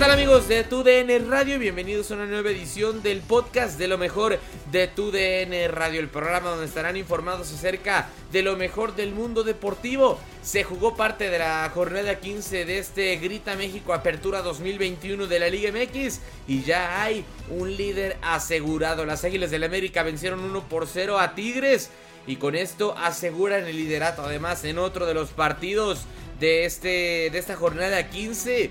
Tal amigos de TUDN Radio? Bienvenidos a una nueva edición del podcast de lo mejor de TUDN Radio, el programa donde estarán informados acerca de lo mejor del mundo deportivo. Se jugó parte de la jornada 15 de este Grita México Apertura 2021 de la Liga MX y ya hay un líder asegurado. Las Águilas del América vencieron 1 por 0 a Tigres y con esto aseguran el liderato. Además, en otro de los partidos de, este, de esta jornada 15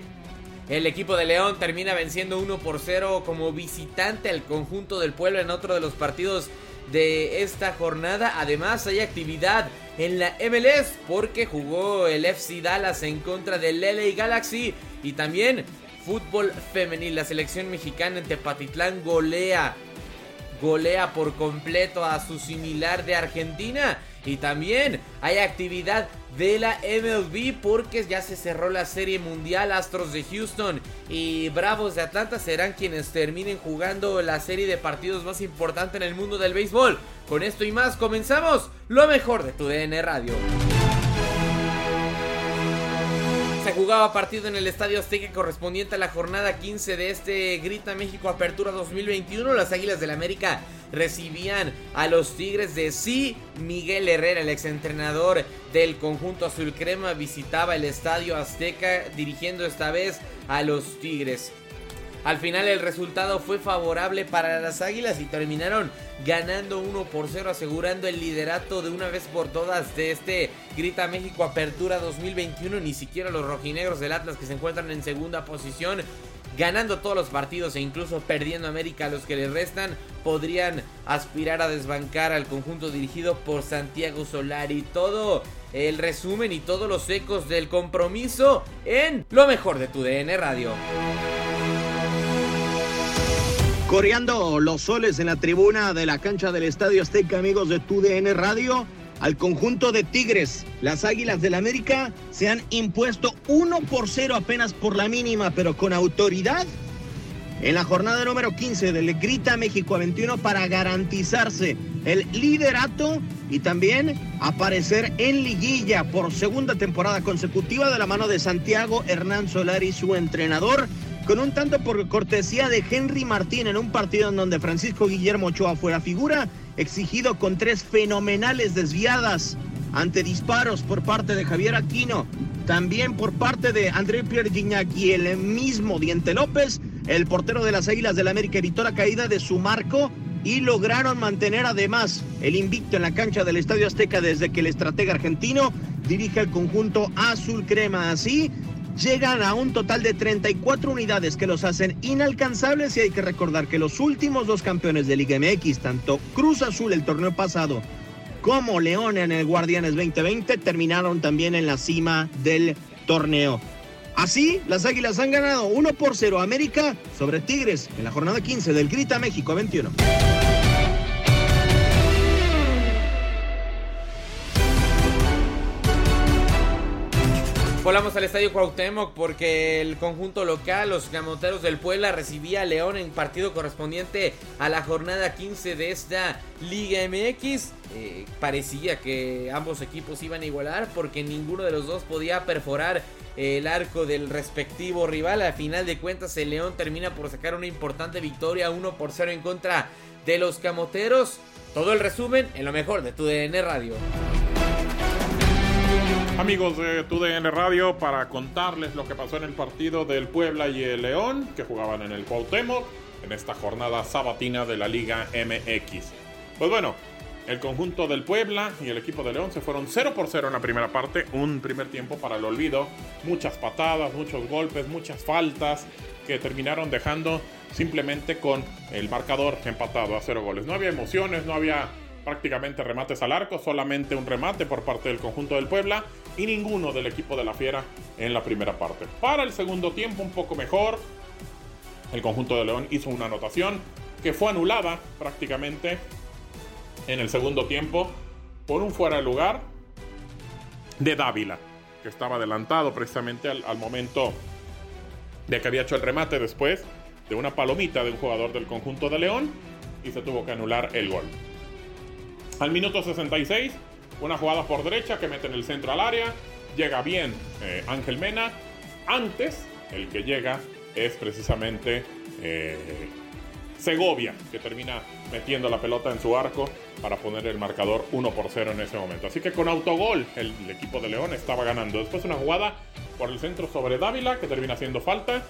el equipo de León termina venciendo 1 por 0 como visitante al conjunto del pueblo en otro de los partidos de esta jornada. Además hay actividad en la MLS porque jugó el FC Dallas en contra del LA Galaxy y también fútbol femenil. La selección mexicana en Tepatitlán golea golea por completo a su similar de Argentina. Y también hay actividad de la MLB porque ya se cerró la serie mundial. Astros de Houston y Bravos de Atlanta serán quienes terminen jugando la serie de partidos más importante en el mundo del béisbol. Con esto y más comenzamos lo mejor de tu DN Radio. Jugaba partido en el Estadio Azteca correspondiente a la jornada 15 de este Grita México Apertura 2021. Las Águilas del América recibían a los Tigres de sí. Miguel Herrera, el exentrenador del conjunto azul crema, visitaba el Estadio Azteca dirigiendo esta vez a los Tigres. Al final el resultado fue favorable para las Águilas y terminaron ganando 1 por 0 asegurando el liderato de una vez por todas de este Grita México Apertura 2021. Ni siquiera los rojinegros del Atlas que se encuentran en segunda posición ganando todos los partidos e incluso perdiendo América los que les restan, podrían aspirar a desbancar al conjunto dirigido por Santiago Solari. Todo el resumen y todos los ecos del compromiso en lo mejor de tu DN Radio. Coreando los soles en la tribuna de la cancha del Estadio Azteca, amigos de TUDN Radio, al conjunto de Tigres. Las Águilas del América se han impuesto 1 por 0 apenas por la mínima, pero con autoridad en la jornada número 15 del Grita México 21 para garantizarse el liderato y también aparecer en liguilla por segunda temporada consecutiva de la mano de Santiago Hernán Solari, su entrenador con un tanto por cortesía de Henry Martín en un partido en donde Francisco Guillermo Ochoa fue la figura, exigido con tres fenomenales desviadas ante disparos por parte de Javier Aquino, también por parte de André Pierre Gignac y el mismo Diente López, el portero de las Águilas del América evitó la caída de su marco y lograron mantener además el invicto en la cancha del Estadio Azteca desde que el estratega argentino dirige el conjunto azul crema. Así llegan a un total de 34 unidades que los hacen inalcanzables y hay que recordar que los últimos dos campeones de Liga MX, tanto Cruz Azul el torneo pasado como León en el Guardianes 2020, terminaron también en la cima del torneo. Así, las Águilas han ganado 1 por 0 América sobre Tigres en la jornada 15 del Grita México 21. Volamos al estadio Cuauhtémoc porque el conjunto local, los Gamoteros del Puebla, recibía a León en partido correspondiente a la jornada 15 de esta Liga MX. Eh, parecía que ambos equipos iban a igualar porque ninguno de los dos podía perforar el arco del respectivo rival. A final de cuentas, el León termina por sacar una importante victoria 1 por 0 en contra de los Camoteros. Todo el resumen en lo mejor de tu DN Radio. Amigos de TUDN Radio, para contarles lo que pasó en el partido del Puebla y el León, que jugaban en el Cuauhtémoc, en esta jornada sabatina de la Liga MX. Pues bueno, el conjunto del Puebla y el equipo de León se fueron 0 por 0 en la primera parte, un primer tiempo para el olvido, muchas patadas, muchos golpes, muchas faltas que terminaron dejando simplemente con el marcador empatado a 0 goles. No había emociones, no había prácticamente remates al arco, solamente un remate por parte del conjunto del Puebla y ninguno del equipo de la Fiera en la primera parte. Para el segundo tiempo un poco mejor, el conjunto de León hizo una anotación que fue anulada prácticamente en el segundo tiempo por un fuera de lugar de Dávila, que estaba adelantado precisamente al, al momento de que había hecho el remate después de una palomita de un jugador del conjunto de León y se tuvo que anular el gol. Al minuto 66, una jugada por derecha que mete en el centro al área. Llega bien eh, Ángel Mena. Antes, el que llega es precisamente eh, Segovia, que termina metiendo la pelota en su arco para poner el marcador 1 por 0 en ese momento. Así que con autogol el, el equipo de León estaba ganando. Después una jugada por el centro sobre Dávila que termina haciendo falta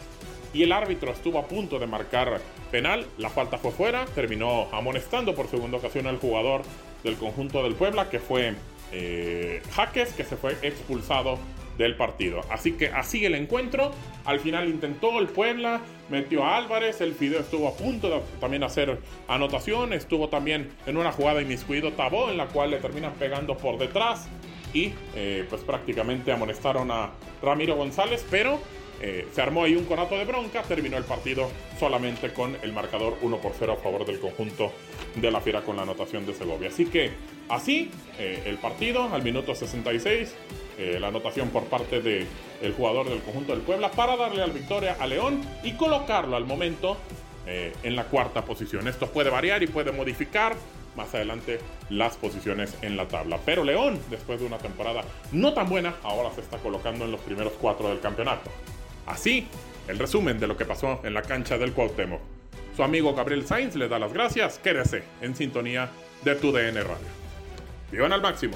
y el árbitro estuvo a punto de marcar penal. La falta fue fuera, terminó amonestando por segunda ocasión al jugador del conjunto del Puebla, que fue eh, Jaques, que se fue expulsado del partido. Así que así el encuentro. Al final intentó el Puebla, metió a Álvarez, el Fideo estuvo a punto de también hacer anotación, estuvo también en una jugada inmiscuido Tabó, en la cual le terminan pegando por detrás y eh, pues prácticamente amonestaron a Ramiro González, pero eh, se armó ahí un conato de bronca, terminó el partido solamente con el marcador 1 por 0 a favor del conjunto de la Fiera con la anotación de Segovia. Así que así eh, el partido al minuto 66, eh, la anotación por parte del el jugador del conjunto del Puebla para darle la victoria a León y colocarlo al momento en la cuarta posición. Esto puede variar y puede modificar más adelante las posiciones en la tabla. Pero León, después de una temporada no tan buena, ahora se está colocando en los primeros cuatro del campeonato. Así, el resumen de lo que pasó en la cancha del Cuauhtémoc. Su amigo Gabriel Sainz le da las gracias. Quédese en sintonía de tu DN Radio. Vivan al máximo.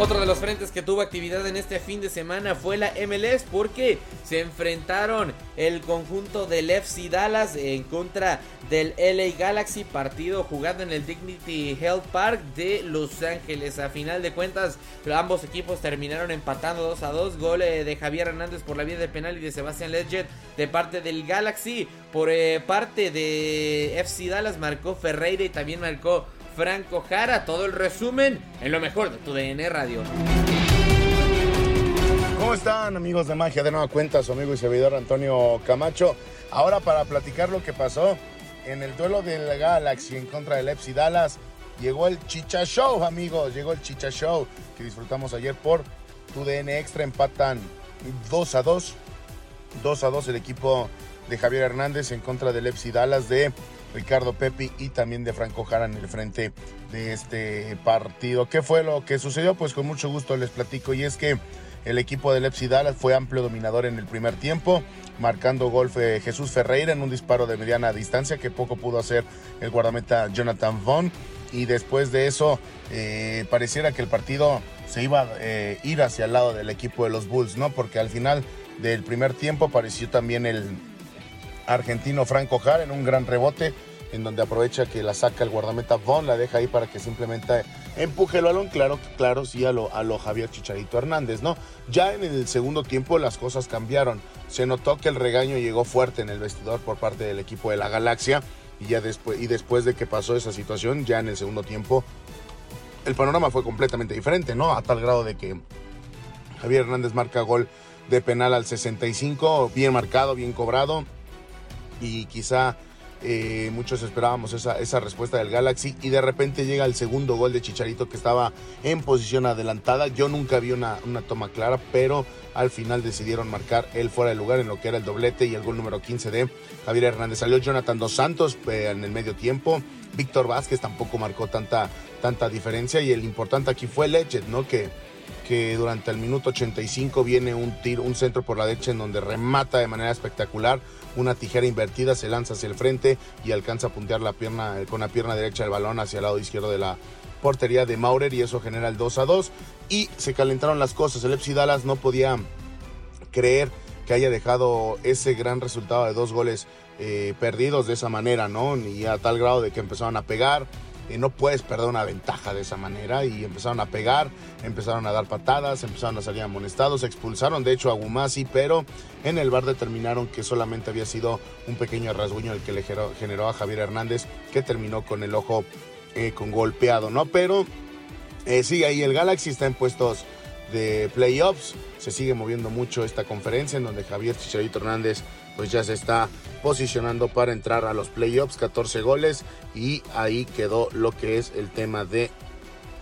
Otro de los frentes que tuvo actividad en este fin de semana fue la MLS porque se enfrentaron el conjunto del FC Dallas en contra del LA Galaxy, partido jugado en el Dignity Health Park de Los Ángeles. A final de cuentas, ambos equipos terminaron empatando 2 a 2. Gol eh, de Javier Hernández por la vía de penal y de Sebastián Ledger de parte del Galaxy. Por eh, parte de FC Dallas marcó Ferreira y también marcó Franco Jara. Todo el resumen en lo mejor de tu DN Radio. ¿Cómo están amigos de Magia? De nueva cuenta, su amigo y servidor Antonio Camacho. Ahora para platicar lo que pasó en el duelo del Galaxy en contra del FC Dallas, llegó el Chicha Show, amigos. Llegó el Chicha Show que disfrutamos ayer por tu DN Extra. Empatan 2 a 2. 2 a 2 el equipo de Javier Hernández en contra del FC Dallas de Ricardo Pepi y también de Franco Jara en el frente de este partido. ¿Qué fue lo que sucedió? Pues con mucho gusto les platico y es que el equipo del FC Dallas fue amplio dominador en el primer tiempo, marcando gol Jesús Ferreira en un disparo de mediana distancia que poco pudo hacer el guardameta Jonathan Vaughn. Y después de eso, eh, pareciera que el partido se iba a eh, ir hacia el lado del equipo de los Bulls, ¿no? Porque al final del primer tiempo apareció también el argentino Franco Jara en un gran rebote en donde aprovecha que la saca el guardameta Von, la deja ahí para que simplemente empuje el balón, claro, claro, sí, a lo, a lo Javier Chicharito Hernández, ¿no? Ya en el segundo tiempo las cosas cambiaron. Se notó que el regaño llegó fuerte en el vestidor por parte del equipo de la Galaxia y ya después, y después de que pasó esa situación, ya en el segundo tiempo, el panorama fue completamente diferente, ¿no? A tal grado de que Javier Hernández marca gol de penal al 65, bien marcado, bien cobrado y quizá eh, muchos esperábamos esa, esa, respuesta del Galaxy y de repente llega el segundo gol de Chicharito que estaba en posición adelantada. Yo nunca vi una, una toma clara, pero al final decidieron marcar él fuera de lugar en lo que era el doblete y el gol número 15 de Javier Hernández. Salió Jonathan Dos Santos eh, en el medio tiempo. Víctor Vázquez tampoco marcó tanta, tanta diferencia y el importante aquí fue Lechet, ¿no? Que, que durante el minuto 85 viene un tiro, un centro por la derecha en donde remata de manera espectacular una tijera invertida, se lanza hacia el frente y alcanza a puntear la pierna, con la pierna derecha el balón hacia el lado izquierdo de la portería de Maurer y eso genera el 2 a 2 y se calentaron las cosas. El FC Dallas no podía creer que haya dejado ese gran resultado de dos goles eh, perdidos de esa manera, ¿no? Y a tal grado de que empezaron a pegar, no puedes perder una ventaja de esa manera y empezaron a pegar, empezaron a dar patadas, empezaron a salir amonestados, expulsaron de hecho a Gumasi, pero en el bar determinaron que solamente había sido un pequeño rasguño el que le generó, a Javier Hernández, que terminó con el ojo eh, con golpeado, ¿no? Pero eh, sí, ahí el Galaxy está en puestos de playoffs, se sigue moviendo mucho esta conferencia en donde Javier Chicharito Hernández pues ya se está posicionando para entrar a los playoffs, 14 goles y ahí quedó lo que es el tema de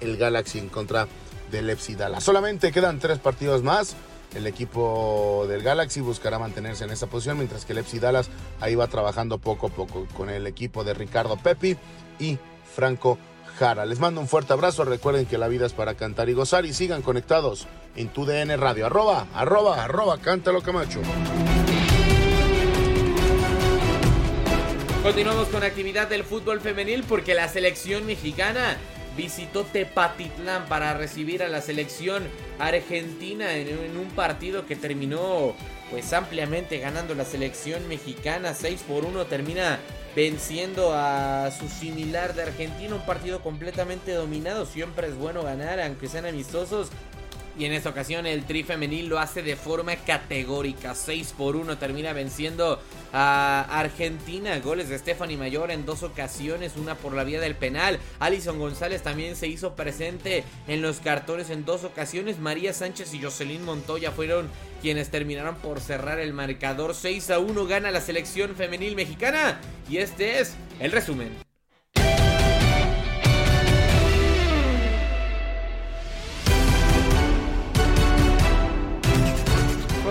el Galaxy en contra del FC Dallas. Solamente quedan tres partidos más. El equipo del Galaxy buscará mantenerse en esa posición, mientras que el FC Dallas ahí va trabajando poco a poco con el equipo de Ricardo Pepi y Franco Les mando un fuerte abrazo. Recuerden que la vida es para cantar y gozar y sigan conectados en tu DN Radio. Arroba, arroba, arroba, cántalo Camacho. Continuamos con actividad del fútbol femenil porque la selección mexicana visitó Tepatitlán para recibir a la selección argentina en, un partido que terminó pues ampliamente ganando la selección mexicana. 6 por 1 termina venciendo a su similar de Argentina. Un partido completamente dominado. Siempre es bueno ganar aunque sean amistosos y en esta ocasión el tri femenil lo hace de forma categórica. 6 por 1 termina venciendo a Argentina. Goles de Stephanie Mayor en dos ocasiones, una por la vía del penal. Alison González también se hizo presente en los cartones en dos ocasiones. María Sánchez y Jocelyn Montoya fueron quienes terminaron por cerrar el marcador. 6 a 1 gana la selección femenil mexicana. Y este es el resumen.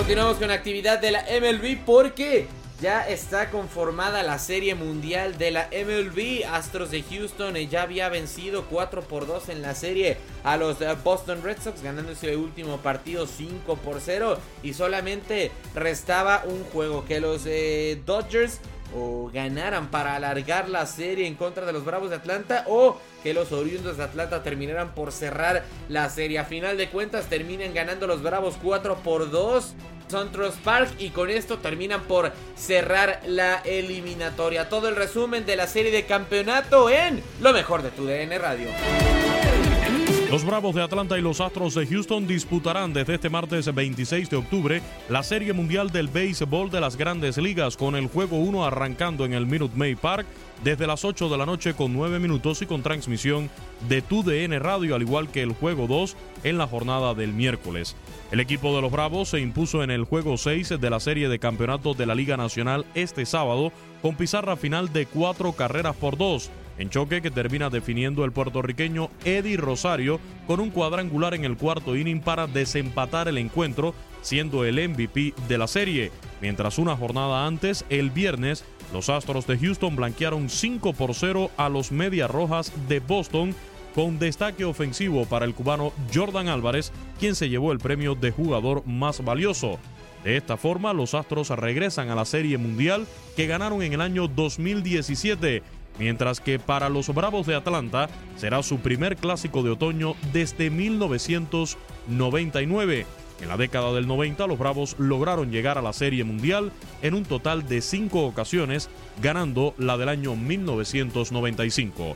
Continuamos con actividad de la MLB porque ya está conformada la serie mundial de la MLB. Astros de Houston ya había vencido 4 por 2 en la serie a los eh, Boston Red Sox, ganando ese último partido 5 por 0. Y solamente restaba un juego que los eh, Dodgers o ganaran para alargar la serie en contra de los Bravos de Atlanta o que los oriundos de Atlanta terminaran por cerrar la serie. A final de cuentas terminan ganando los Bravos 4 por 2. Sontros Park y con esto terminan por cerrar la eliminatoria. Todo el resumen de la serie de campeonato en lo mejor de tu DN Radio. Los Bravos de Atlanta y los Astros de Houston disputarán desde este martes 26 de octubre la Serie Mundial del Béisbol de las Grandes Ligas con el juego 1 arrancando en el Minute Maid Park desde las 8 de la noche con 9 minutos y con transmisión de TUDN Radio al igual que el juego 2 en la jornada del miércoles. El equipo de los Bravos se impuso en el juego 6 de la serie de campeonatos de la Liga Nacional este sábado con pizarra final de 4 carreras por 2 en choque que termina definiendo el puertorriqueño Eddie Rosario con un cuadrangular en el cuarto inning para desempatar el encuentro, siendo el MVP de la serie. Mientras una jornada antes, el viernes, los Astros de Houston blanquearon 5 por 0 a los Medias Rojas de Boston con destaque ofensivo para el cubano Jordan Álvarez, quien se llevó el premio de jugador más valioso. De esta forma, los Astros regresan a la Serie Mundial que ganaron en el año 2017 mientras que para los Bravos de Atlanta será su primer clásico de otoño desde 1999. En la década del 90 los Bravos lograron llegar a la Serie Mundial en un total de cinco ocasiones, ganando la del año 1995.